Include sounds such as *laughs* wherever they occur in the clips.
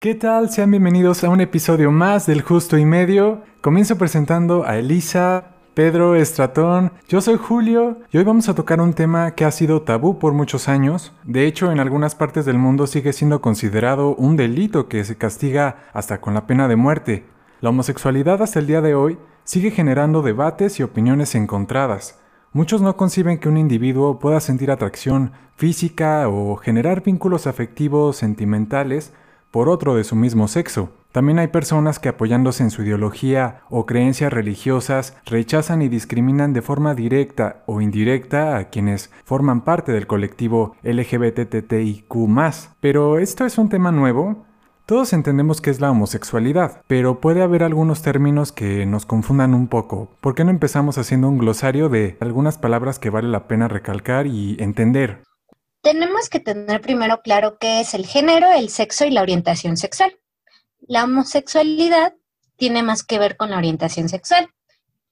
¿Qué tal? Sean bienvenidos a un episodio más del Justo y Medio. Comienzo presentando a Elisa, Pedro, Estratón. Yo soy Julio y hoy vamos a tocar un tema que ha sido tabú por muchos años. De hecho, en algunas partes del mundo sigue siendo considerado un delito que se castiga hasta con la pena de muerte. La homosexualidad hasta el día de hoy sigue generando debates y opiniones encontradas. Muchos no conciben que un individuo pueda sentir atracción física o generar vínculos afectivos sentimentales por otro de su mismo sexo. También hay personas que apoyándose en su ideología o creencias religiosas rechazan y discriminan de forma directa o indirecta a quienes forman parte del colectivo LGBTTIQ. Pero esto es un tema nuevo. Todos entendemos qué es la homosexualidad, pero puede haber algunos términos que nos confundan un poco. ¿Por qué no empezamos haciendo un glosario de algunas palabras que vale la pena recalcar y entender? Tenemos que tener primero claro qué es el género, el sexo y la orientación sexual. La homosexualidad tiene más que ver con la orientación sexual.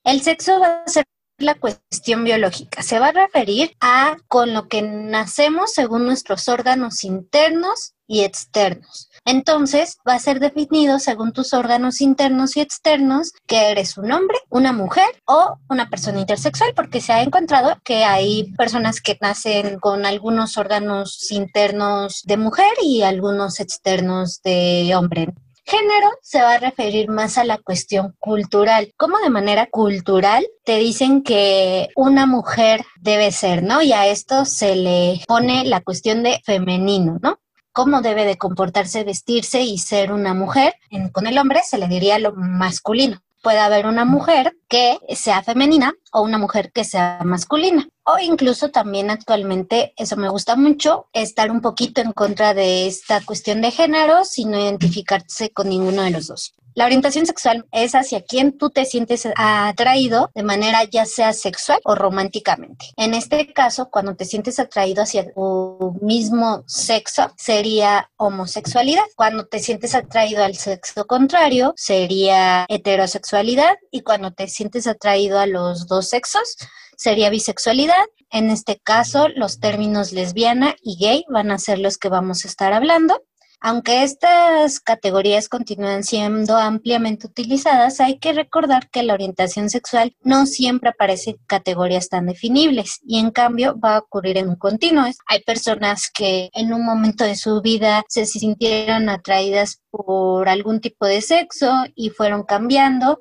El sexo va a ser la cuestión biológica. Se va a referir a con lo que nacemos según nuestros órganos internos y externos. Entonces va a ser definido según tus órganos internos y externos que eres un hombre, una mujer o una persona intersexual, porque se ha encontrado que hay personas que nacen con algunos órganos internos de mujer y algunos externos de hombre. Género se va a referir más a la cuestión cultural, como de manera cultural te dicen que una mujer debe ser, ¿no? Y a esto se le pone la cuestión de femenino, ¿no? cómo debe de comportarse, vestirse y ser una mujer. con el hombre se le diría lo masculino. Puede haber una mujer que sea femenina o una mujer que sea masculina. O incluso también actualmente, eso me gusta mucho, estar un poquito en contra de esta cuestión de género sin identificarse con ninguno de los dos. La orientación sexual es hacia quien tú te sientes atraído de manera ya sea sexual o románticamente. En este caso, cuando te sientes atraído hacia tu mismo sexo, sería homosexualidad. Cuando te sientes atraído al sexo contrario, sería heterosexualidad. Y cuando te sientes atraído a los dos sexos, sería bisexualidad. En este caso, los términos lesbiana y gay van a ser los que vamos a estar hablando. Aunque estas categorías continúan siendo ampliamente utilizadas, hay que recordar que la orientación sexual no siempre aparece en categorías tan definibles y en cambio va a ocurrir en un continuo. Hay personas que en un momento de su vida se sintieron atraídas por algún tipo de sexo y fueron cambiando,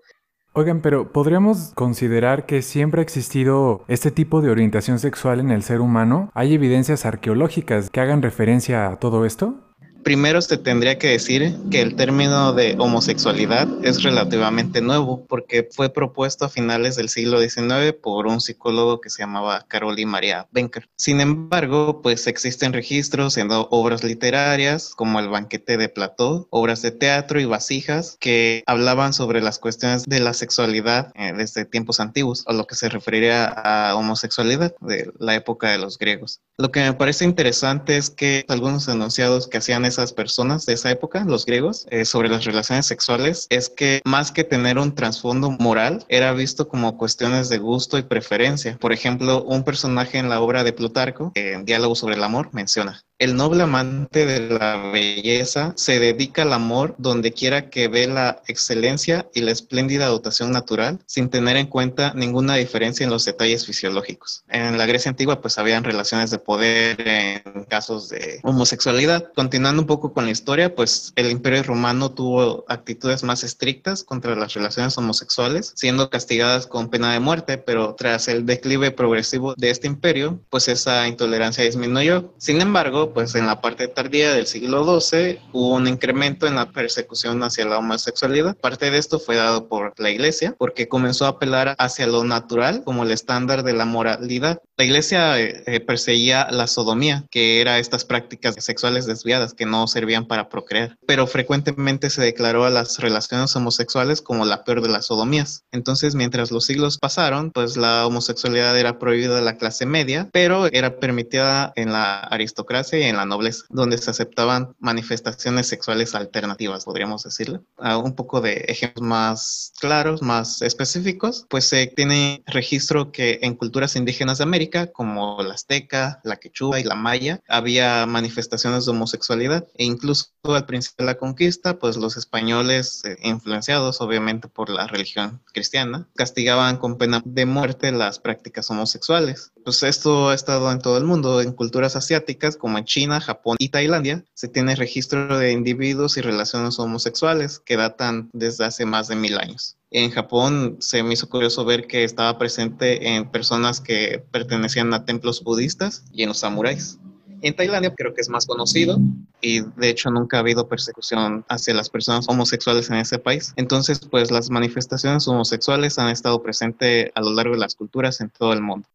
Oigan, pero ¿podríamos considerar que siempre ha existido este tipo de orientación sexual en el ser humano? ¿Hay evidencias arqueológicas que hagan referencia a todo esto? Primero se tendría que decir que el término de homosexualidad es relativamente nuevo porque fue propuesto a finales del siglo XIX por un psicólogo que se llamaba Caroli María Benker. Sin embargo, pues existen registros siendo obras literarias como El banquete de Platón, obras de teatro y vasijas que hablaban sobre las cuestiones de la sexualidad eh, desde tiempos antiguos o lo que se referiría a homosexualidad de la época de los griegos. Lo que me parece interesante es que algunos enunciados que hacían esas personas de esa época, los griegos, eh, sobre las relaciones sexuales, es que más que tener un trasfondo moral, era visto como cuestiones de gusto y preferencia. Por ejemplo, un personaje en la obra de Plutarco, en Diálogo sobre el Amor, menciona, el noble amante de la belleza se dedica al amor donde quiera que ve la excelencia y la espléndida dotación natural, sin tener en cuenta ninguna diferencia en los detalles fisiológicos. En la Grecia antigua, pues habían relaciones de poder en casos de homosexualidad. Continuando un poco con la historia, pues el Imperio Romano tuvo actitudes más estrictas contra las relaciones homosexuales, siendo castigadas con pena de muerte, pero tras el declive progresivo de este imperio, pues esa intolerancia disminuyó. Sin embargo, pues en la parte tardía del siglo XII hubo un incremento en la persecución hacia la homosexualidad. Parte de esto fue dado por la iglesia porque comenzó a apelar hacia lo natural como el estándar de la moralidad. La iglesia eh, eh, perseguía la sodomía, que era estas prácticas sexuales desviadas que no servían para procrear, pero frecuentemente se declaró a las relaciones homosexuales como la peor de las sodomías. Entonces, mientras los siglos pasaron, pues la homosexualidad era prohibida de la clase media, pero era permitida en la aristocracia en la nobleza, donde se aceptaban manifestaciones sexuales alternativas, podríamos decirlo. un poco de ejemplos más claros, más específicos, pues se tiene registro que en culturas indígenas de América, Como la azteca, la quechua y la maya, había manifestaciones de homosexualidad e incluso al principio de la conquista, pues los españoles, eh, influenciados obviamente por la religión cristiana, castigaban con pena de muerte las prácticas homosexuales. Pues esto ha estado en todo el mundo, en culturas asiáticas como en China, Japón y Tailandia, se tiene registro de individuos y relaciones homosexuales que datan desde hace más de mil años. En Japón se me hizo curioso ver que estaba presente en personas que pertenecían a templos budistas y en los samuráis. En Tailandia creo que es más conocido y de hecho nunca ha habido persecución hacia las personas homosexuales en ese país. Entonces, pues las manifestaciones homosexuales han estado presentes a lo largo de las culturas en todo el mundo.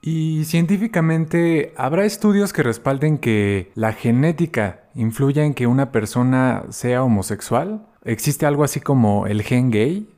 Y científicamente, ¿habrá estudios que respalden que la genética influya en que una persona sea homosexual? ¿Existe algo así como el gen gay?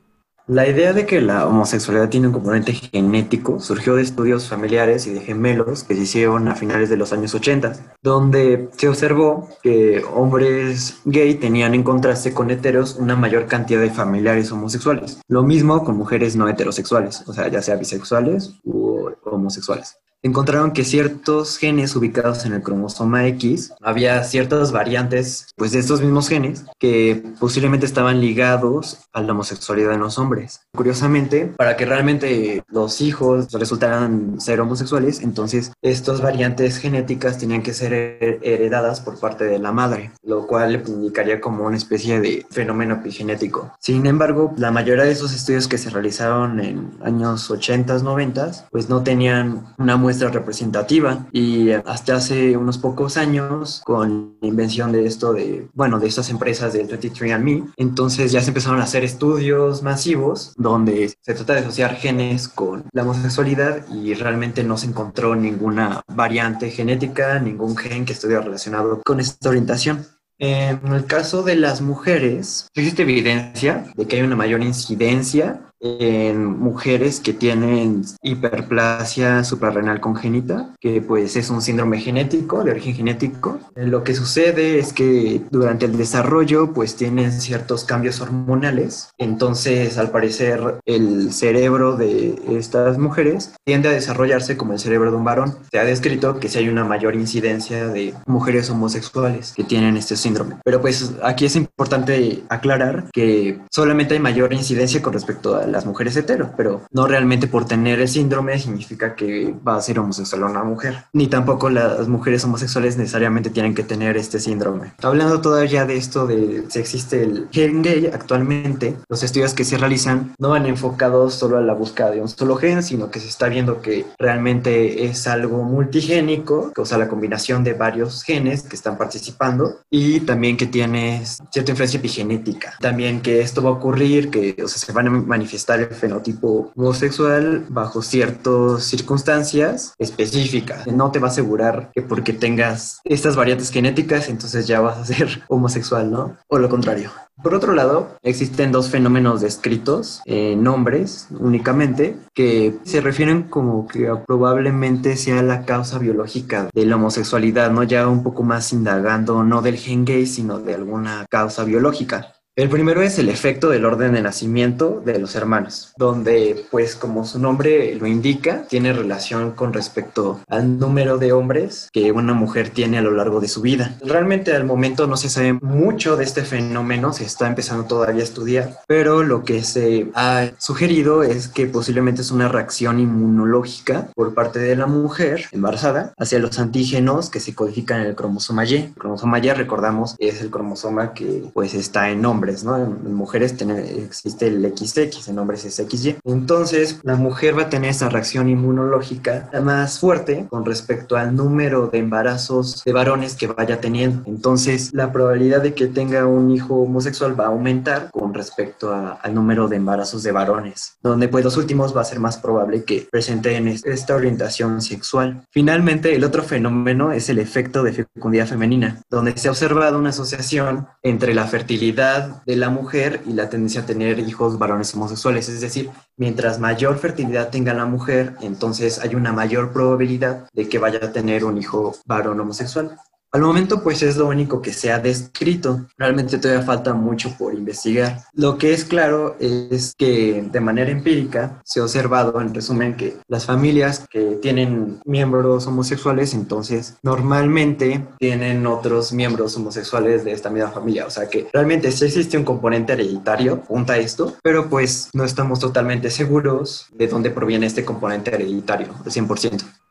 La idea de que la homosexualidad tiene un componente genético surgió de estudios familiares y de gemelos que se hicieron a finales de los años 80, donde se observó que hombres gay tenían en contraste con heteros una mayor cantidad de familiares homosexuales. Lo mismo con mujeres no heterosexuales, o sea, ya sea bisexuales u homosexuales encontraron que ciertos genes ubicados en el cromosoma X, había ciertas variantes pues, de estos mismos genes que posiblemente estaban ligados a la homosexualidad en los hombres. Curiosamente, para que realmente los hijos resultaran ser homosexuales, entonces estas variantes genéticas tenían que ser heredadas por parte de la madre, lo cual indicaría como una especie de fenómeno epigenético. Sin embargo, la mayoría de esos estudios que se realizaron en años 80, 90, pues no tenían una muestra representativa y hasta hace unos pocos años con la invención de esto de, bueno, de estas empresas del 23andMe, entonces ya se empezaron a hacer estudios masivos donde se trata de asociar genes con la homosexualidad y realmente no se encontró ninguna variante genética, ningún gen que estuviera relacionado con esta orientación. En el caso de las mujeres, existe evidencia de que hay una mayor incidencia en mujeres que tienen hiperplasia suprarrenal congénita, que pues es un síndrome genético, de origen genético. Lo que sucede es que durante el desarrollo pues tienen ciertos cambios hormonales, entonces al parecer el cerebro de estas mujeres tiende a desarrollarse como el cerebro de un varón. Se ha descrito que si hay una mayor incidencia de mujeres homosexuales que tienen este síndrome. Pero pues aquí es importante aclarar que solamente hay mayor incidencia con respecto a las mujeres hetero, pero no realmente por tener el síndrome significa que va a ser homosexual una mujer, ni tampoco las mujeres homosexuales necesariamente tienen que tener este síndrome. Hablando todavía de esto de si existe el gen gay actualmente, los estudios que se realizan no van enfocados solo a la búsqueda de un solo gen, sino que se está viendo que realmente es algo multigénico, que usa la combinación de varios genes que están participando y también que tiene cierta influencia epigenética. También que esto va a ocurrir, que o sea, se van a manifestar estar el fenotipo homosexual bajo ciertas circunstancias específicas. No te va a asegurar que porque tengas estas variantes genéticas, entonces ya vas a ser *laughs* homosexual, ¿no? O lo contrario. Por otro lado, existen dos fenómenos descritos en hombres únicamente que se refieren como que probablemente sea la causa biológica de la homosexualidad, ¿no? Ya un poco más indagando no del gen gay, sino de alguna causa biológica. El primero es el efecto del orden de nacimiento de los hermanos, donde, pues como su nombre lo indica, tiene relación con respecto al número de hombres que una mujer tiene a lo largo de su vida. Realmente al momento no se sabe mucho de este fenómeno, se está empezando todavía a estudiar, pero lo que se ha sugerido es que posiblemente es una reacción inmunológica por parte de la mujer embarazada hacia los antígenos que se codifican en el cromosoma Y. El cromosoma Y, recordamos, es el cromosoma que pues está en hombre en, mujeres existe el XX, en hombres es XY. Entonces, la mujer va a tener esa reacción inmunológica más fuerte con respecto al número de embarazos de varones que vaya teniendo. Entonces, la probabilidad de que tenga un hijo homosexual va a aumentar con respecto al número de embarazos de varones, donde pues los últimos va a ser más probable que presenten esta orientación sexual. Finalmente, el otro fenómeno es el efecto de fecundidad femenina, donde se ha observado una asociación entre la fertilidad de la mujer y la tendencia a tener hijos varones homosexuales. Es decir, mientras mayor fertilidad tenga la mujer, entonces hay una mayor probabilidad de que vaya a tener un hijo varón homosexual. Al momento pues es lo único que se ha descrito. Realmente todavía falta mucho por investigar. Lo que es claro es que de manera empírica se ha observado en resumen que las familias que tienen miembros homosexuales entonces normalmente tienen otros miembros homosexuales de esta misma familia. O sea que realmente sí existe un componente hereditario, junto a esto, pero pues no estamos totalmente seguros de dónde proviene este componente hereditario, al 100%.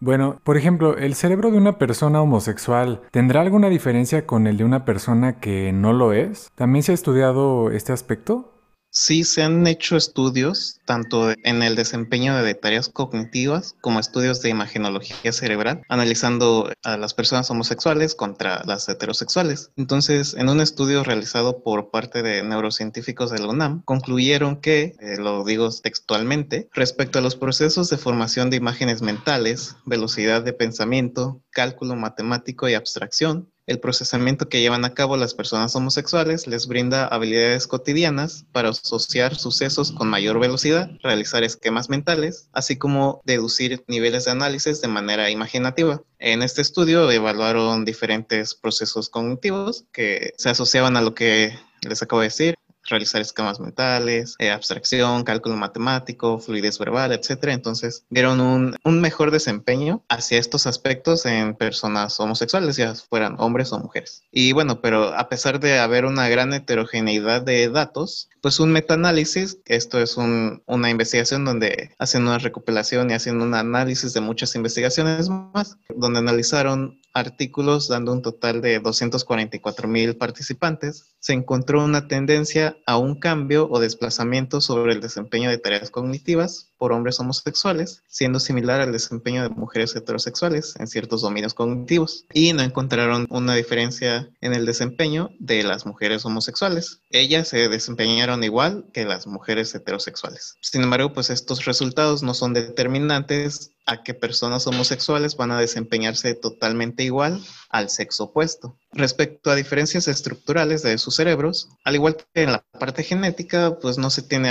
Bueno, por ejemplo, ¿el cerebro de una persona homosexual tendrá alguna diferencia con el de una persona que no lo es? ¿También se ha estudiado este aspecto? Sí, se han hecho estudios tanto en el desempeño de tareas cognitivas como estudios de imagenología cerebral, analizando a las personas homosexuales contra las heterosexuales. Entonces, en un estudio realizado por parte de neurocientíficos de la UNAM, concluyeron que, eh, lo digo textualmente, respecto a los procesos de formación de imágenes mentales, velocidad de pensamiento, cálculo matemático y abstracción, el procesamiento que llevan a cabo las personas homosexuales les brinda habilidades cotidianas para asociar sucesos con mayor velocidad, realizar esquemas mentales, así como deducir niveles de análisis de manera imaginativa. En este estudio evaluaron diferentes procesos cognitivos que se asociaban a lo que les acabo de decir, realizar esquemas mentales, eh, abstracción, cálculo matemático, fluidez verbal, etc. Entonces, vieron un, un, mejor desempeño hacia estos aspectos en personas homosexuales, ya fueran hombres o mujeres. Y bueno, pero a pesar de haber una gran heterogeneidad de datos, pues un metaanálisis, esto es un, una investigación donde hacen una recopilación y hacen un análisis de muchas investigaciones más, donde analizaron artículos dando un total de 244 mil participantes, se encontró una tendencia a un cambio o desplazamiento sobre el desempeño de tareas cognitivas por hombres homosexuales, siendo similar al desempeño de mujeres heterosexuales en ciertos dominios cognitivos, y no encontraron una diferencia en el desempeño de las mujeres homosexuales. Ellas se desempeñaron igual que las mujeres heterosexuales. Sin embargo, pues estos resultados no son determinantes a que personas homosexuales van a desempeñarse totalmente igual al sexo opuesto. Respecto a diferencias estructurales de sus cerebros, al igual que en la parte genética, pues no se tiene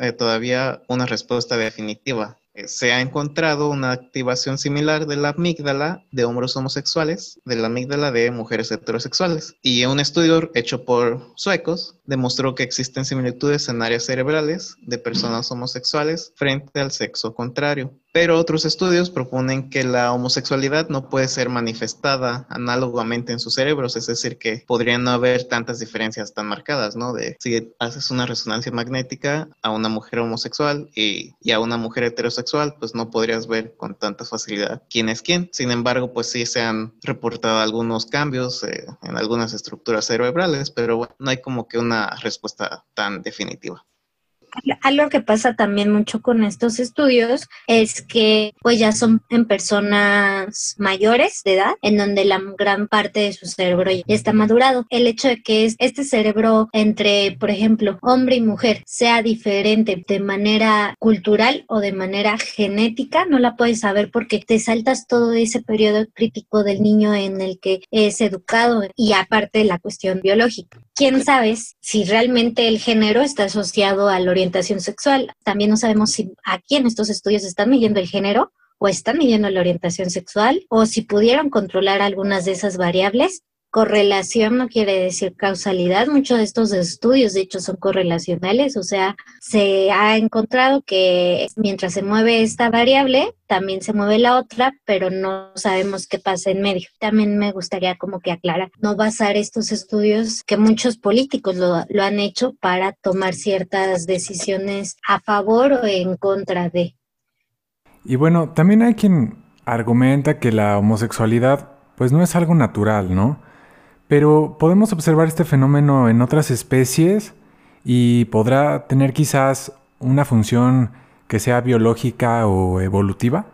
eh, todavía una respuesta definitiva se ha encontrado una activación similar de la amígdala de hombres homosexuales, de la amígdala de mujeres heterosexuales. Y un estudio hecho por suecos demostró que existen similitudes en áreas cerebrales de personas homosexuales frente al sexo contrario. Pero otros estudios proponen que la homosexualidad no puede ser manifestada análogamente en sus cerebros, es decir, que podrían no haber tantas diferencias tan marcadas, ¿no? De si haces una resonancia magnética a una mujer homosexual y, a una mujer heterosexual, pues no podrías ver con tanta facilidad quién es quién. Sin embargo, pues sí se han reportado algunos cambios eh, en algunas estructuras cerebrales, pero bueno, no hay como que una respuesta tan definitiva algo que pasa también mucho con estos estudios es que pues ya son en personas mayores de edad, en donde la gran parte de su cerebro ya está madurado. El hecho de que este cerebro entre, por ejemplo, hombre y mujer sea diferente de manera cultural o de manera genética, no la puedes saber porque te saltas todo ese periodo crítico del niño en el que es educado y aparte la cuestión biológica. ¿Quién sabe si realmente el género está asociado al orientación sexual. También no sabemos si aquí en estos estudios están midiendo el género o están midiendo la orientación sexual o si pudieron controlar algunas de esas variables. Correlación no quiere decir causalidad. Muchos de estos estudios, de hecho, son correlacionales. O sea, se ha encontrado que mientras se mueve esta variable, también se mueve la otra, pero no sabemos qué pasa en medio. También me gustaría como que aclarar, no basar estos estudios que muchos políticos lo, lo han hecho para tomar ciertas decisiones a favor o en contra de. Y bueno, también hay quien argumenta que la homosexualidad pues no es algo natural, ¿no? Pero podemos observar este fenómeno en otras especies y podrá tener quizás una función que sea biológica o evolutiva?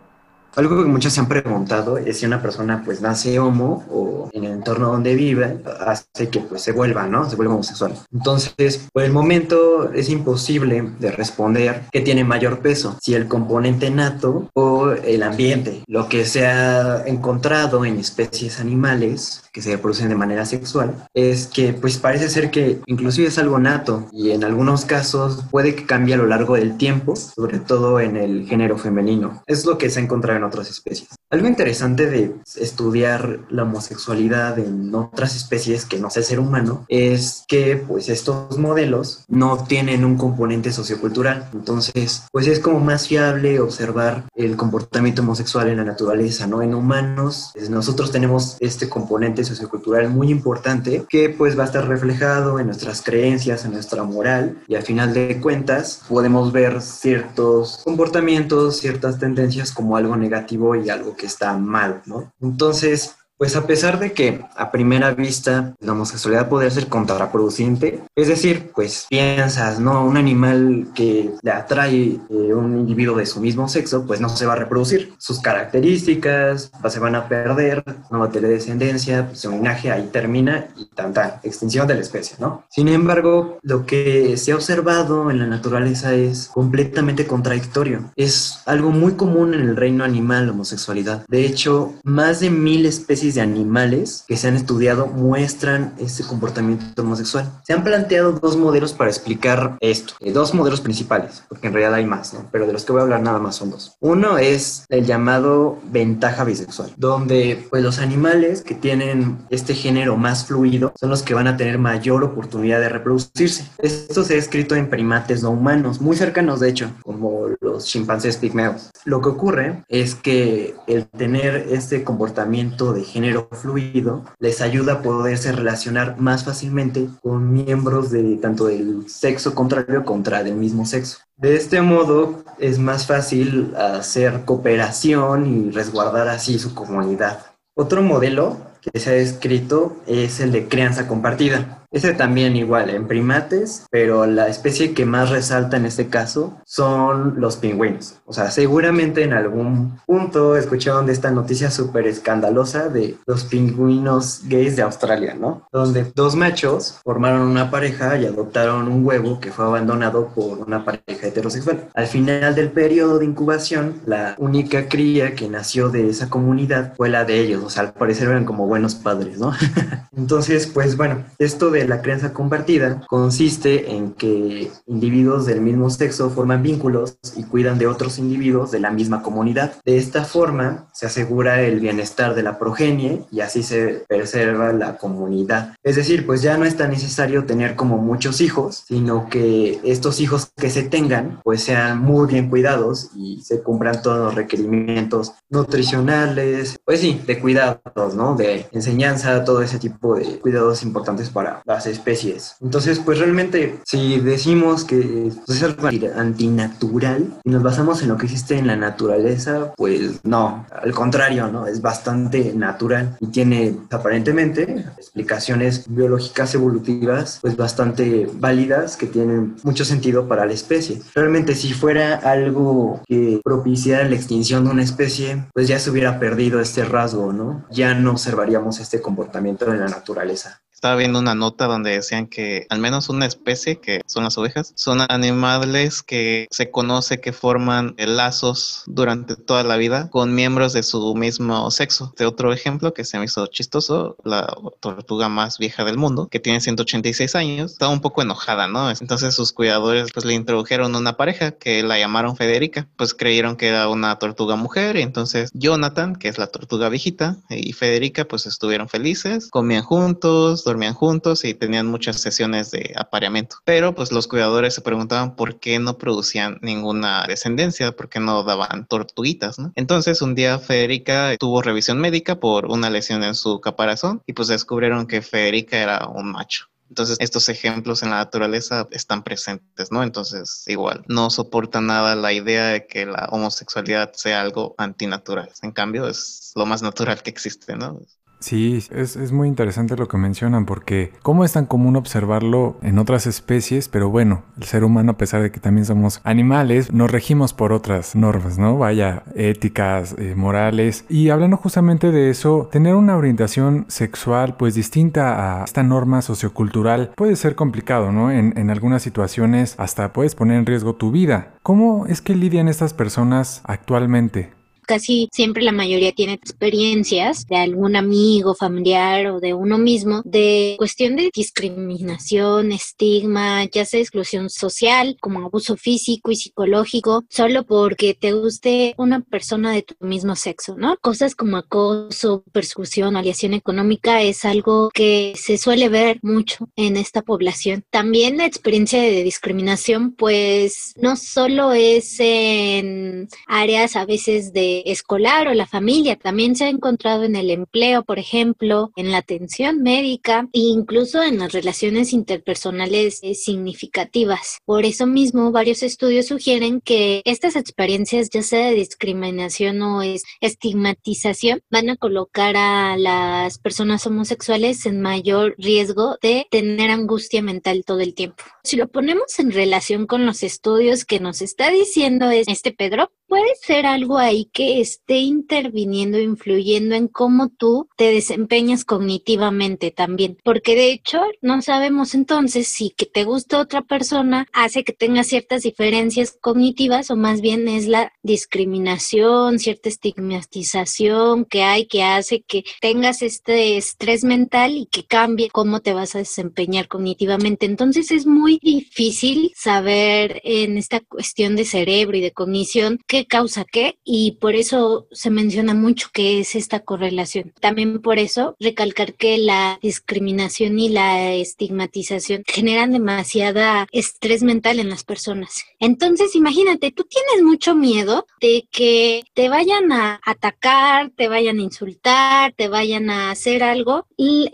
Algo que muchos se han preguntado es si una persona pues nace homo o en el entorno donde vive hace que pues se vuelva, ¿no? Se vuelva homosexual. Entonces, por el momento es imposible de responder qué tiene mayor peso, si el componente nato o el ambiente. Lo que se ha encontrado en especies animales que se reproducen de manera sexual es que pues parece ser que inclusive es algo nato y en algunos casos puede que cambie a lo largo del tiempo, sobre todo en el género femenino. Es lo que se ha encontrado en otras especies. Algo interesante de estudiar la homosexualidad en otras especies que no sea el ser humano es que pues estos modelos no tienen un componente sociocultural. Entonces, pues es como más fiable observar el comportamiento homosexual en la naturaleza, ¿no? En humanos, pues, nosotros tenemos este componente sociocultural muy importante que pues va a estar reflejado en nuestras creencias, en nuestra moral y al final de cuentas podemos ver ciertos comportamientos, ciertas tendencias como algo negativo y algo que está mal, ¿no? Entonces, pues a pesar de que a primera vista la homosexualidad podría ser contraproducente, es decir, pues piensas, ¿no? Un animal que le atrae eh, un individuo de su mismo sexo, pues no se va a reproducir. Sus características pues, se van a perder, no va a tener descendencia, pues, su linaje ahí termina y tanta extinción de la especie, ¿no? Sin embargo, lo que se ha observado en la naturaleza es completamente contradictorio. Es algo muy común en el reino animal la homosexualidad. De hecho, más de mil especies de animales que se han estudiado muestran este comportamiento homosexual. Se han planteado dos modelos para explicar esto, eh, dos modelos principales, porque en realidad hay más, ¿no? pero de los que voy a hablar nada más son dos. Uno es el llamado ventaja bisexual, donde pues los animales que tienen este género más fluido son los que van a tener mayor oportunidad de reproducirse. Esto se ha escrito en primates no humanos, muy cercanos de hecho, como los chimpancés pigmeos. Lo que ocurre es que el tener este comportamiento de género fluido les ayuda a poderse relacionar más fácilmente con miembros de tanto del sexo contrario contra del mismo sexo. De este modo es más fácil hacer cooperación y resguardar así su comunidad. Otro modelo que se ha descrito es el de crianza compartida. Ese también igual en primates, pero la especie que más resalta en este caso son los pingüinos. O sea, seguramente en algún punto escucharon de esta noticia súper escandalosa de los pingüinos gays de Australia, ¿no? Donde dos machos formaron una pareja y adoptaron un huevo que fue abandonado por una pareja heterosexual. Al final del periodo de incubación, la única cría que nació de esa comunidad fue la de ellos. O sea, al parecer eran como buenos padres, ¿no? *laughs* Entonces, pues bueno, esto de la crianza compartida consiste en que individuos del mismo sexo forman vínculos y cuidan de otros individuos de la misma comunidad. De esta forma se asegura el bienestar de la progenie y así se preserva la comunidad. Es decir, pues ya no es tan necesario tener como muchos hijos, sino que estos hijos que se tengan pues sean muy bien cuidados y se cumplan todos los requerimientos nutricionales, pues sí, de cuidados, ¿no? De enseñanza, todo ese tipo de cuidados importantes para las especies. Entonces, pues realmente, si decimos que pues, es algo antinatural y nos basamos en lo que existe en la naturaleza, pues no, al contrario, ¿no? Es bastante natural y tiene aparentemente explicaciones biológicas evolutivas, pues bastante válidas que tienen mucho sentido para la especie. Realmente, si fuera algo que propiciara la extinción de una especie, pues ya se hubiera perdido este rasgo, ¿no? Ya no observaríamos este comportamiento en la naturaleza estaba viendo una nota donde decían que al menos una especie, que son las ovejas, son animales que se conoce que forman lazos durante toda la vida con miembros de su mismo sexo. De otro ejemplo que se me hizo chistoso, la tortuga más vieja del mundo, que tiene 186 años, estaba un poco enojada, ¿no? Entonces sus cuidadores pues le introdujeron una pareja que la llamaron Federica, pues creyeron que era una tortuga mujer y entonces Jonathan, que es la tortuga viejita, y Federica pues estuvieron felices, comían juntos, dormían juntos y tenían muchas sesiones de apareamiento. Pero pues los cuidadores se preguntaban por qué no producían ninguna descendencia, por qué no daban tortuguitas, ¿no? Entonces un día Federica tuvo revisión médica por una lesión en su caparazón y pues descubrieron que Federica era un macho. Entonces, estos ejemplos en la naturaleza están presentes, ¿no? Entonces, igual, no soporta nada la idea de que la homosexualidad sea algo antinatural. En cambio, es lo más natural que existe, ¿no? Sí, es, muy interesante lo que mencionan porque cómo es tan común observarlo en otras especies, pero bueno, el ser humano a pesar de que también somos animales, nos regimos por otras normas, ¿no? Vaya, éticas, eh, morales. Y hablando justamente de eso, tener una orientación sexual pues distinta a esta norma sociocultural puede ser complicado, ¿no? En, en algunas situaciones hasta puedes poner en riesgo tu vida. ¿Cómo es que lidian estas personas actualmente? Casi siempre la mayoría tiene experiencias de algún amigo, familiar o de uno mismo de cuestión de discriminación, estigma, ya sea exclusión social, como abuso físico y psicológico, solo porque te guste una persona de tu mismo sexo, ¿no? Cosas como acoso, persecución, aliación económica es algo que se suele ver mucho en esta población. También la experiencia de discriminación, pues no solo es en áreas a veces de escolar o la familia, también se ha encontrado en el empleo, por ejemplo, en la atención médica e incluso en las relaciones interpersonales significativas. Por eso mismo, varios estudios sugieren que estas experiencias, ya sea de discriminación o estigmatización, van a colocar a las personas homosexuales en mayor riesgo de tener angustia mental todo el tiempo. Si lo ponemos en relación con los estudios que nos está diciendo este Pedro, puede ser algo ahí que esté interviniendo, influyendo en cómo tú te desempeñas cognitivamente también. Porque de hecho no sabemos entonces si que te gusta otra persona hace que tenga ciertas diferencias cognitivas o más bien es la discriminación, cierta estigmatización que hay que hace que tengas este estrés mental y que cambie cómo te vas a desempeñar cognitivamente. Entonces es muy difícil saber en esta cuestión de cerebro y de cognición causa qué y por eso se menciona mucho que es esta correlación. También por eso recalcar que la discriminación y la estigmatización generan demasiada estrés mental en las personas. Entonces, imagínate, tú tienes mucho miedo de que te vayan a atacar, te vayan a insultar, te vayan a hacer algo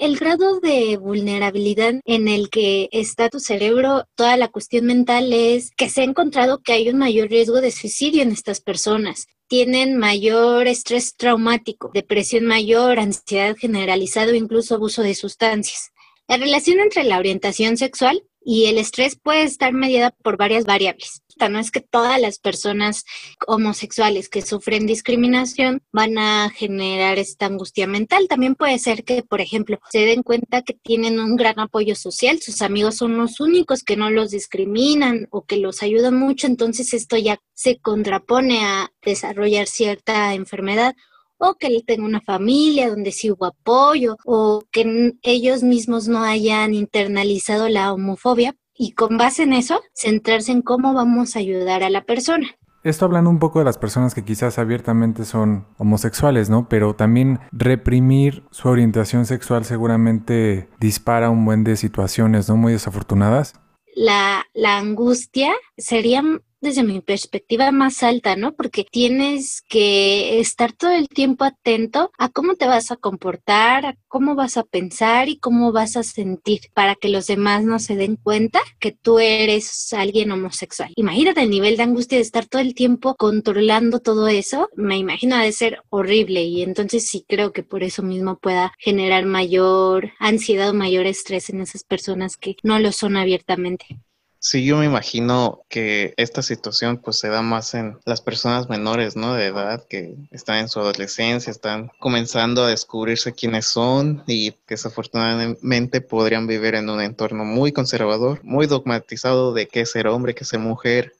el grado de vulnerabilidad en el que está tu cerebro, toda la cuestión mental es que se ha encontrado que hay un mayor riesgo de suicidio en personas tienen mayor estrés traumático, depresión mayor, ansiedad generalizada o incluso abuso de sustancias. La relación entre la orientación sexual y el estrés puede estar mediada por varias variables. No es que todas las personas homosexuales que sufren discriminación van a generar esta angustia mental. También puede ser que, por ejemplo, se den cuenta que tienen un gran apoyo social, sus amigos son los únicos que no los discriminan o que los ayudan mucho, entonces esto ya se contrapone a desarrollar cierta enfermedad o que él tenga una familia donde sí hubo apoyo, o que ellos mismos no hayan internalizado la homofobia y con base en eso centrarse en cómo vamos a ayudar a la persona. Esto hablando un poco de las personas que quizás abiertamente son homosexuales, ¿no? Pero también reprimir su orientación sexual seguramente dispara un buen de situaciones, ¿no? Muy desafortunadas. La, la angustia sería desde mi perspectiva más alta, ¿no? Porque tienes que estar todo el tiempo atento a cómo te vas a comportar, a cómo vas a pensar y cómo vas a sentir para que los demás no se den cuenta que tú eres alguien homosexual. Imagínate el nivel de angustia de estar todo el tiempo controlando todo eso. Me imagino ha de ser horrible y entonces sí creo que por eso mismo pueda generar mayor ansiedad o mayor estrés en esas personas que no lo son abiertamente. Sí, yo me imagino que esta situación pues se da más en las personas menores, ¿no? De edad que están en su adolescencia, están comenzando a descubrirse quiénes son y que desafortunadamente podrían vivir en un entorno muy conservador, muy dogmatizado de qué ser hombre, qué ser mujer.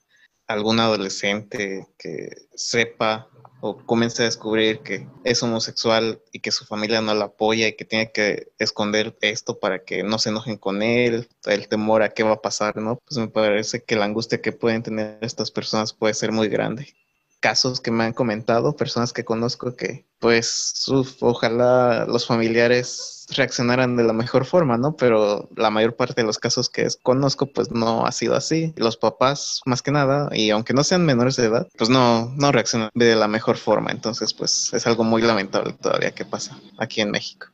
Algún adolescente que sepa o comienza a descubrir que es homosexual y que su familia no lo apoya y que tiene que esconder esto para que no se enojen con él, el temor a qué va a pasar, ¿no? Pues me parece que la angustia que pueden tener estas personas puede ser muy grande casos que me han comentado, personas que conozco que pues ojalá los familiares reaccionaran de la mejor forma, ¿no? Pero la mayor parte de los casos que conozco pues no ha sido así. Los papás más que nada, y aunque no sean menores de edad, pues no, no reaccionan de la mejor forma. Entonces pues es algo muy lamentable todavía que pasa aquí en México.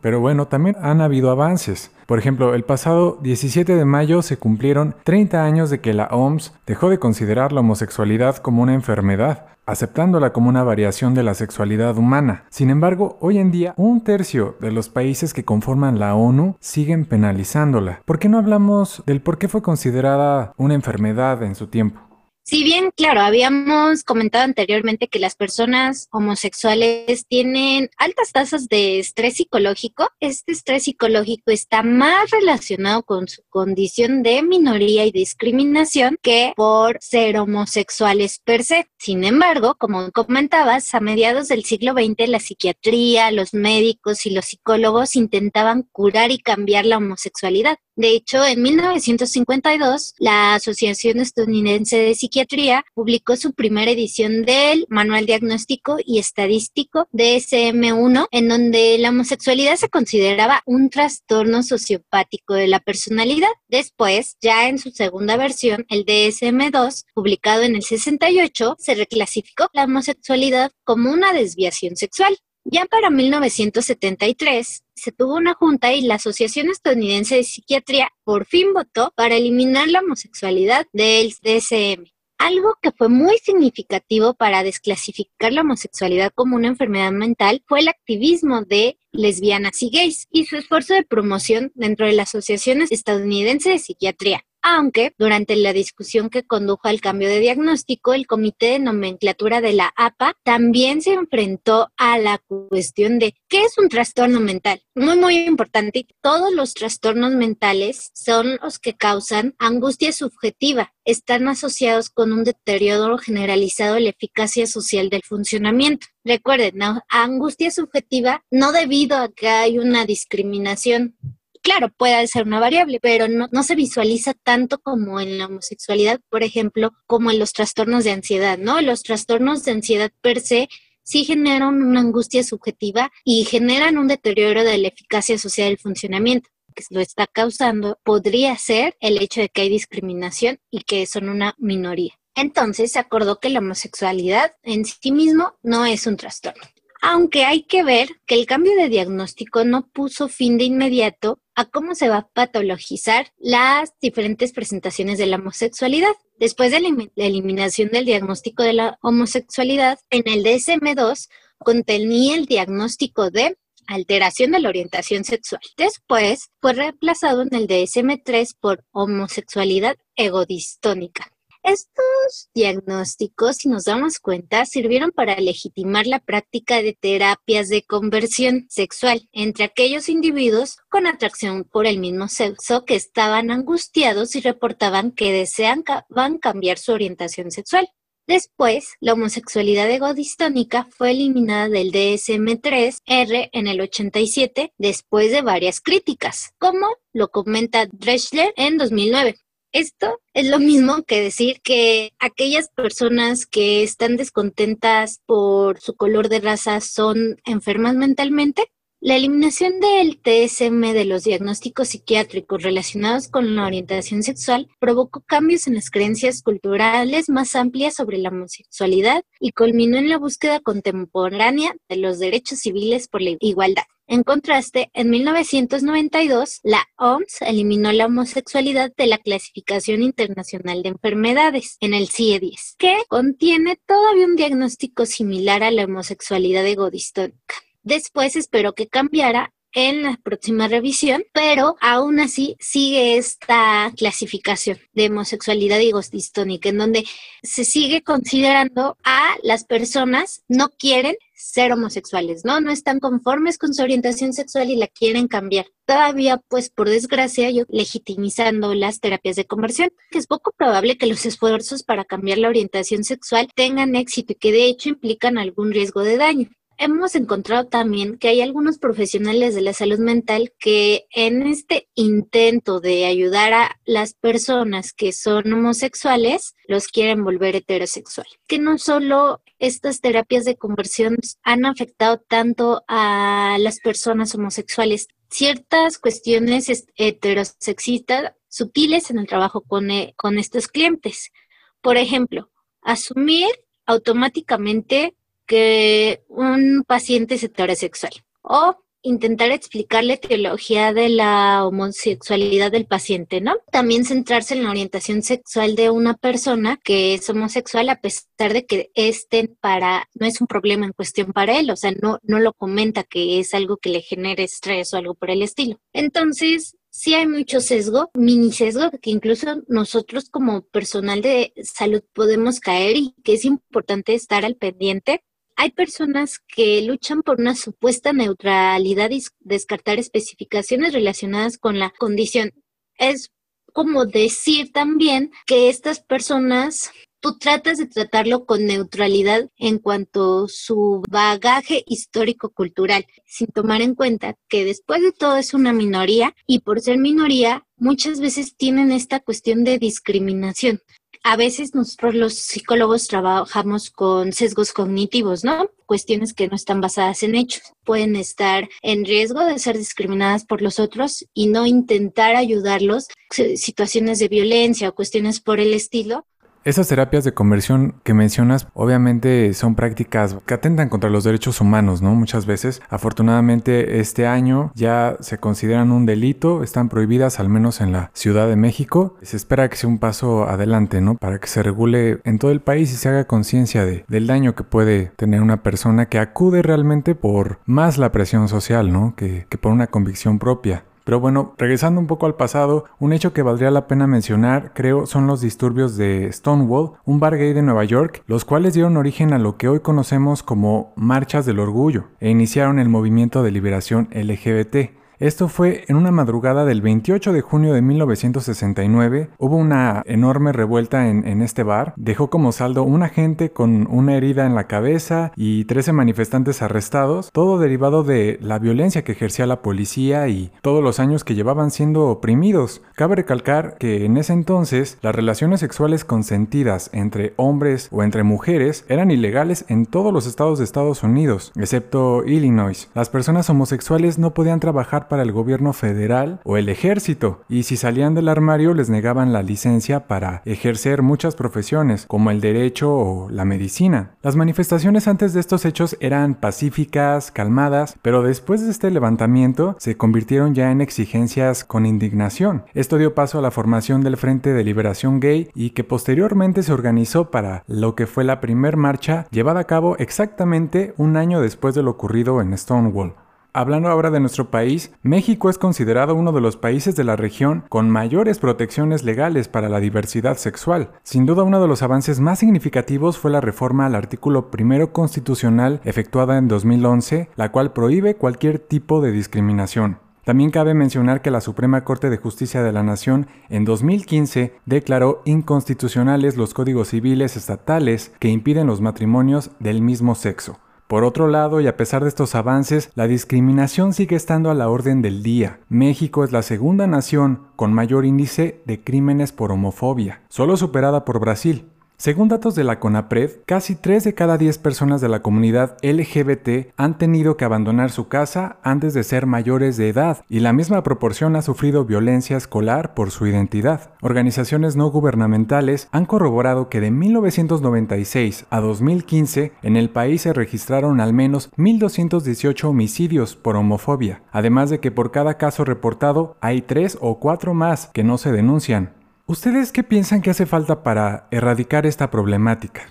Pero bueno, también han habido avances. Por ejemplo, el pasado 17 de mayo se cumplieron 30 años de que la OMS dejó de considerar la homosexualidad como una enfermedad, aceptándola como una variación de la sexualidad humana. Sin embargo, hoy en día un tercio de los países que conforman la ONU siguen penalizándola. ¿Por qué no hablamos del por qué fue considerada una enfermedad en su tiempo? Si bien, claro, habíamos comentado anteriormente que las personas homosexuales tienen altas tasas de estrés psicológico, este estrés psicológico está más relacionado con su condición de minoría y discriminación que por ser homosexuales per se. Sin embargo, como comentabas, a mediados del siglo XX la psiquiatría, los médicos y los psicólogos intentaban curar y cambiar la homosexualidad. De hecho, en 1952, la Asociación Estadounidense de Psiquiatría publicó su primera edición del Manual Diagnóstico y Estadístico DSM-1, en donde la homosexualidad se consideraba un trastorno sociopático de la personalidad. Después, ya en su segunda versión, el DSM-2, publicado en el 68, se reclasificó la homosexualidad como una desviación sexual. Ya para 1973 se tuvo una junta y la Asociación Estadounidense de Psiquiatría por fin votó para eliminar la homosexualidad del DSM. Algo que fue muy significativo para desclasificar la homosexualidad como una enfermedad mental fue el activismo de lesbianas y gays y su esfuerzo de promoción dentro de la Asociación Estadounidense de Psiquiatría aunque durante la discusión que condujo al cambio de diagnóstico, el Comité de Nomenclatura de la APA también se enfrentó a la cuestión de qué es un trastorno mental. Muy, muy importante, todos los trastornos mentales son los que causan angustia subjetiva, están asociados con un deterioro generalizado de la eficacia social del funcionamiento. Recuerden, angustia subjetiva no debido a que hay una discriminación claro, puede ser una variable, pero no, no se visualiza tanto como en la homosexualidad, por ejemplo, como en los trastornos de ansiedad, ¿no? Los trastornos de ansiedad per se sí generan una angustia subjetiva y generan un deterioro de la eficacia social del funcionamiento que lo está causando podría ser el hecho de que hay discriminación y que son una minoría. Entonces se acordó que la homosexualidad en sí mismo no es un trastorno aunque hay que ver que el cambio de diagnóstico no puso fin de inmediato a cómo se va a patologizar las diferentes presentaciones de la homosexualidad. Después de la eliminación del diagnóstico de la homosexualidad, en el DSM-2 contenía el diagnóstico de alteración de la orientación sexual. Después fue reemplazado en el DSM-3 por homosexualidad egodistónica. Estos diagnósticos, si nos damos cuenta, sirvieron para legitimar la práctica de terapias de conversión sexual entre aquellos individuos con atracción por el mismo sexo que estaban angustiados y reportaban que deseaban cambiar su orientación sexual. Después, la homosexualidad egodistónica fue eliminada del DSM-3R en el 87 después de varias críticas, como lo comenta Dreschler en 2009. Esto es lo mismo que decir que aquellas personas que están descontentas por su color de raza son enfermas mentalmente. La eliminación del TSM de los diagnósticos psiquiátricos relacionados con la orientación sexual provocó cambios en las creencias culturales más amplias sobre la homosexualidad y culminó en la búsqueda contemporánea de los derechos civiles por la igualdad. En contraste, en 1992, la OMS eliminó la homosexualidad de la Clasificación Internacional de Enfermedades en el CIE-10, que contiene todavía un diagnóstico similar a la homosexualidad egodistónica. Después esperó que cambiara en la próxima revisión, pero aún así sigue esta clasificación de homosexualidad egodistónica, en donde se sigue considerando a las personas no quieren ser homosexuales, ¿no? No están conformes con su orientación sexual y la quieren cambiar. Todavía, pues por desgracia, yo legitimizando las terapias de conversión, que es poco probable que los esfuerzos para cambiar la orientación sexual tengan éxito y que de hecho implican algún riesgo de daño hemos encontrado también que hay algunos profesionales de la salud mental que en este intento de ayudar a las personas que son homosexuales, los quieren volver heterosexual. Que no solo estas terapias de conversión han afectado tanto a las personas homosexuales, ciertas cuestiones heterosexistas sutiles en el trabajo con, eh, con estos clientes. Por ejemplo, asumir automáticamente que un paciente es heterosexual o intentar explicarle teología de la homosexualidad del paciente, ¿no? También centrarse en la orientación sexual de una persona que es homosexual a pesar de que este para no es un problema en cuestión para él, o sea, no no lo comenta que es algo que le genere estrés o algo por el estilo. Entonces, sí hay mucho sesgo, mini sesgo, que incluso nosotros como personal de salud podemos caer y que es importante estar al pendiente hay personas que luchan por una supuesta neutralidad y descartar especificaciones relacionadas con la condición. Es como decir también que estas personas tú tratas de tratarlo con neutralidad en cuanto a su bagaje histórico-cultural, sin tomar en cuenta que después de todo es una minoría y por ser minoría muchas veces tienen esta cuestión de discriminación a veces nosotros los psicólogos trabajamos con sesgos cognitivos, ¿no? Cuestiones que no están basadas en hechos. Pueden estar en riesgo de ser discriminadas por los otros y no intentar ayudarlos, situaciones de violencia o cuestiones por el estilo, esas terapias de conversión que mencionas obviamente son prácticas que atentan contra los derechos humanos, ¿no? Muchas veces. Afortunadamente este año ya se consideran un delito, están prohibidas al menos en la Ciudad de México. Se espera que sea un paso adelante, ¿no? Para que se regule en todo el país y se haga conciencia de, del daño que puede tener una persona que acude realmente por más la presión social, ¿no? Que, que por una convicción propia. Pero bueno, regresando un poco al pasado, un hecho que valdría la pena mencionar, creo, son los disturbios de Stonewall, un bar gay de Nueva York, los cuales dieron origen a lo que hoy conocemos como marchas del orgullo e iniciaron el movimiento de liberación LGBT. Esto fue en una madrugada del 28 de junio de 1969. Hubo una enorme revuelta en, este bar. Dejó como saldo un agente con una herida en la cabeza y 13 manifestantes arrestados, todo derivado de la violencia que ejercía la policía y todos los años que llevaban siendo oprimidos. Cabe recalcar que en ese entonces las relaciones sexuales consentidas entre hombres o entre mujeres eran ilegales en todos los estados de Estados Unidos, excepto Illinois. Las personas homosexuales no podían trabajar para el gobierno federal o el ejército, y si salían del armario les negaban la licencia para ejercer muchas profesiones, como el derecho o la medicina. Las manifestaciones antes de estos hechos eran pacíficas, calmadas, pero después de este levantamiento se convirtieron ya en exigencias con indignación. Esto dio paso a la formación del Frente de Liberación Gay y que posteriormente se organizó para lo que fue la primer marcha llevada a cabo exactamente un año después de lo ocurrido en Stonewall. Hablando ahora de nuestro país, México es considerado uno de los países de la región con mayores protecciones legales para la diversidad sexual. Sin duda uno de los avances más significativos fue la reforma al artículo primero constitucional efectuada en 2011, la cual prohíbe cualquier tipo de discriminación. También cabe mencionar que la Suprema Corte de Justicia de la Nación en 2015 declaró inconstitucionales los códigos civiles estatales que impiden los matrimonios del mismo sexo. Por otro lado, y a pesar de estos avances, la discriminación sigue estando a la orden del día. México es la segunda nación con mayor índice de crímenes por homofobia, solo superada por Brasil. Según datos de la CONAPRED, casi 3 de cada 10 personas de la comunidad LGBT han tenido que abandonar su casa antes de ser mayores de edad y la misma proporción ha sufrido violencia escolar por su identidad. Organizaciones no gubernamentales han corroborado que de 1996 a 2015 en el país se registraron al menos 1.218 homicidios por homofobia, además de que por cada caso reportado hay 3 o 4 más que no se denuncian. ¿Ustedes qué piensan que hace falta para erradicar esta problemática?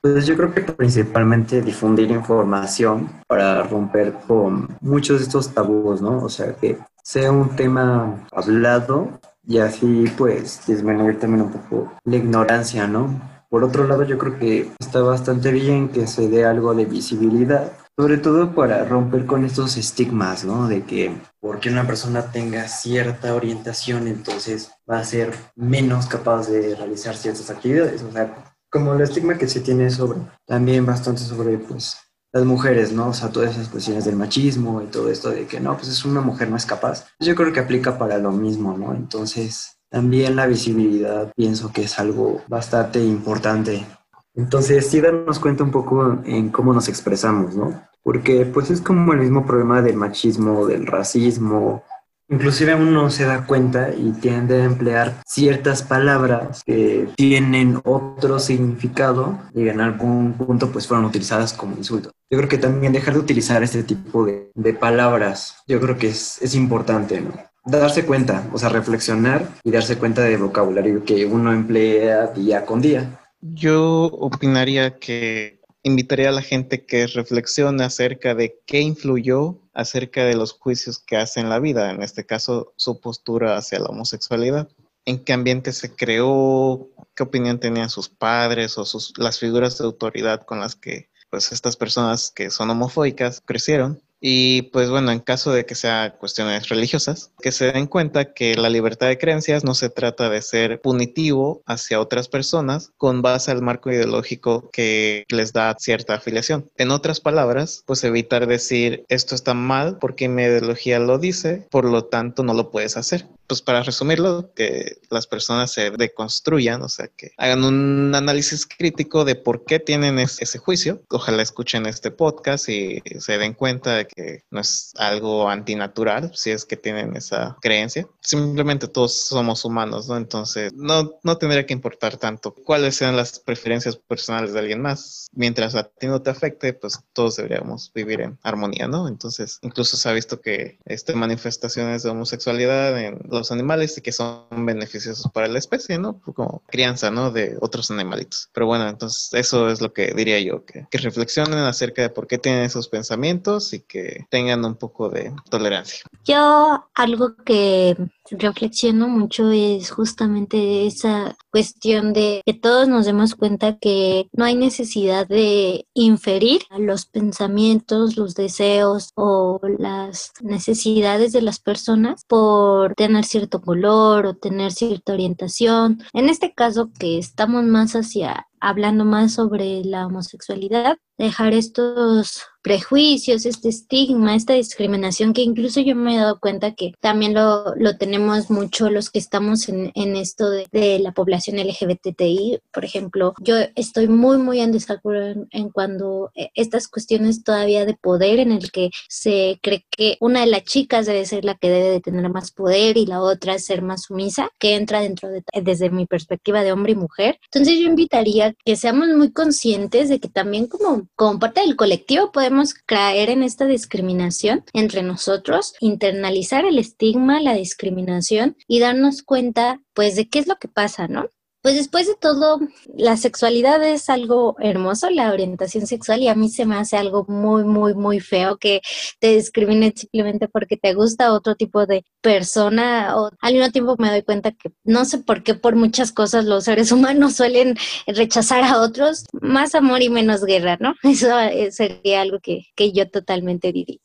Pues yo creo que principalmente difundir información para romper con muchos de estos tabús, ¿no? O sea, que sea un tema hablado y así pues disminuir también un poco la ignorancia, ¿no? Por otro lado, yo creo que está bastante bien que se dé algo de visibilidad sobre todo para romper con estos estigmas, ¿no? De que porque una persona tenga cierta orientación, entonces va a ser menos capaz de realizar ciertas actividades. O sea, como el estigma que se tiene sobre, también bastante sobre, pues, las mujeres, ¿no? O sea, todas esas cuestiones del machismo y todo esto de que no, pues es una mujer no es capaz. Yo creo que aplica para lo mismo, ¿no? Entonces, también la visibilidad pienso que es algo bastante importante entonces, sí darnos cuenta un poco en cómo nos expresamos, ¿no? Porque pues es como el mismo problema del machismo, del racismo. Inclusive uno se da cuenta y tiende a emplear ciertas palabras que tienen otro significado y en algún punto pues fueron utilizadas como insulto. Yo creo que también dejar de utilizar este tipo de, de palabras, yo creo que es, es importante, ¿no? darse cuenta, o sea, reflexionar y darse cuenta del vocabulario que uno emplea día con día. Yo opinaría que invitaría a la gente que reflexione acerca de qué influyó acerca de los juicios que hace en la vida, en este caso su postura hacia la homosexualidad, en qué ambiente se creó, qué opinión tenían sus padres o sus, las figuras de autoridad con las que pues estas personas que son homofóbicas crecieron Y pues bueno, en caso de que sea cuestiones religiosas, que se den cuenta que la libertad de creencias no se trata de ser punitivo hacia otras personas con base al marco ideológico que les da cierta afiliación. En otras palabras, pues evitar decir esto está mal porque mi ideología lo dice, por lo tanto no lo puedes hacer pues para resumirlo, que las personas se deconstruyan, o sea, que hagan un análisis crítico de por qué tienen ese juicio. Ojalá escuchen este podcast y se den cuenta de que no es algo antinatural si es que tienen esa creencia. Simplemente todos somos humanos, ¿no? Entonces, no, no tendría que importar tanto cuáles sean las preferencias personales de alguien más. Mientras a ti no te afecte, pues todos deberíamos vivir en armonía, ¿no? Entonces, incluso se ha visto que este manifestaciones de homosexualidad en los animales y que son beneficiosos para la especie, ¿no? Como crianza, ¿no? De otros animalitos. Pero bueno, entonces eso es lo que diría yo, que, que reflexionen acerca de por qué tienen esos pensamientos y que tengan un poco de tolerancia. Yo algo que reflexiono mucho es justamente esa cuestión de que todos nos demos cuenta que no hay necesidad de inferir los pensamientos, los deseos o las necesidades de las personas por tener cierto color o tener cierta orientación. En este caso que estamos más hacia hablando más sobre la homosexualidad, dejar estos prejuicios, este estigma, esta discriminación que incluso yo me he dado cuenta que también lo, lo tenemos mucho los que estamos en, en esto de, de, la población LGBTI. Por ejemplo, yo estoy muy, muy en desacuerdo en, en, cuando eh, estas cuestiones todavía de poder en el que se cree que una de las chicas debe ser la que debe de tener más poder y la otra ser más sumisa, que entra dentro de, desde mi perspectiva de hombre y mujer. Entonces yo invitaría que seamos muy conscientes de que también como, como parte del colectivo podemos caer en esta discriminación entre nosotros, internalizar el estigma, la discriminación y darnos cuenta pues de qué es lo que pasa, ¿no? Pues después de todo, la sexualidad es algo hermoso, la orientación sexual, y a mí se me hace algo muy, muy, muy feo que te discriminen simplemente porque te gusta otro tipo de persona. O al mismo tiempo me doy cuenta que no sé por qué por muchas cosas los seres humanos *laughs* suelen rechazar a otros. Más amor y menos guerra, ¿no? *laughs* Eso sería algo que, que yo totalmente diría.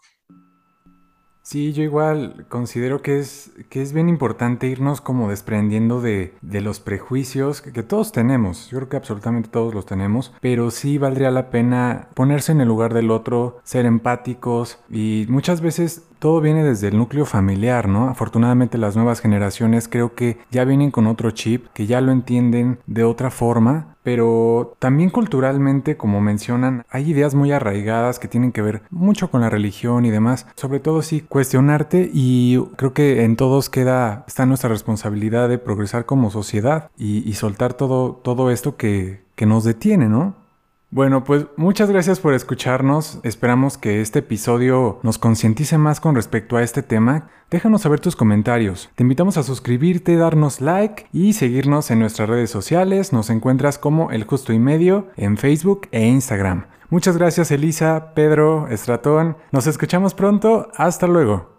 Sí, yo igual considero que es, que es bien importante irnos como desprendiendo de, de los prejuicios que, que, todos tenemos. Yo creo que absolutamente todos los tenemos, pero sí valdría la pena ponerse en el lugar del otro, ser empáticos y muchas veces todo viene desde el núcleo familiar, ¿no? Afortunadamente las nuevas generaciones creo que ya vienen con otro chip, que ya lo entienden de otra forma, pero también culturalmente, como mencionan, hay ideas muy arraigadas que tienen que ver mucho con la religión y demás. Sobre todo sí, cuestionarte y creo que en todos queda, está nuestra responsabilidad de progresar como sociedad y, y soltar todo, todo esto que, que nos detiene, ¿no? Bueno, pues muchas gracias por escucharnos. Esperamos que este episodio nos concientice más con respecto a este tema. Déjanos saber tus comentarios. Te invitamos a suscribirte, darnos like y seguirnos en nuestras redes sociales. Nos encuentras como El Justo y Medio en Facebook e Instagram. Muchas gracias Elisa, Pedro, Estratón. Nos escuchamos pronto. Hasta luego.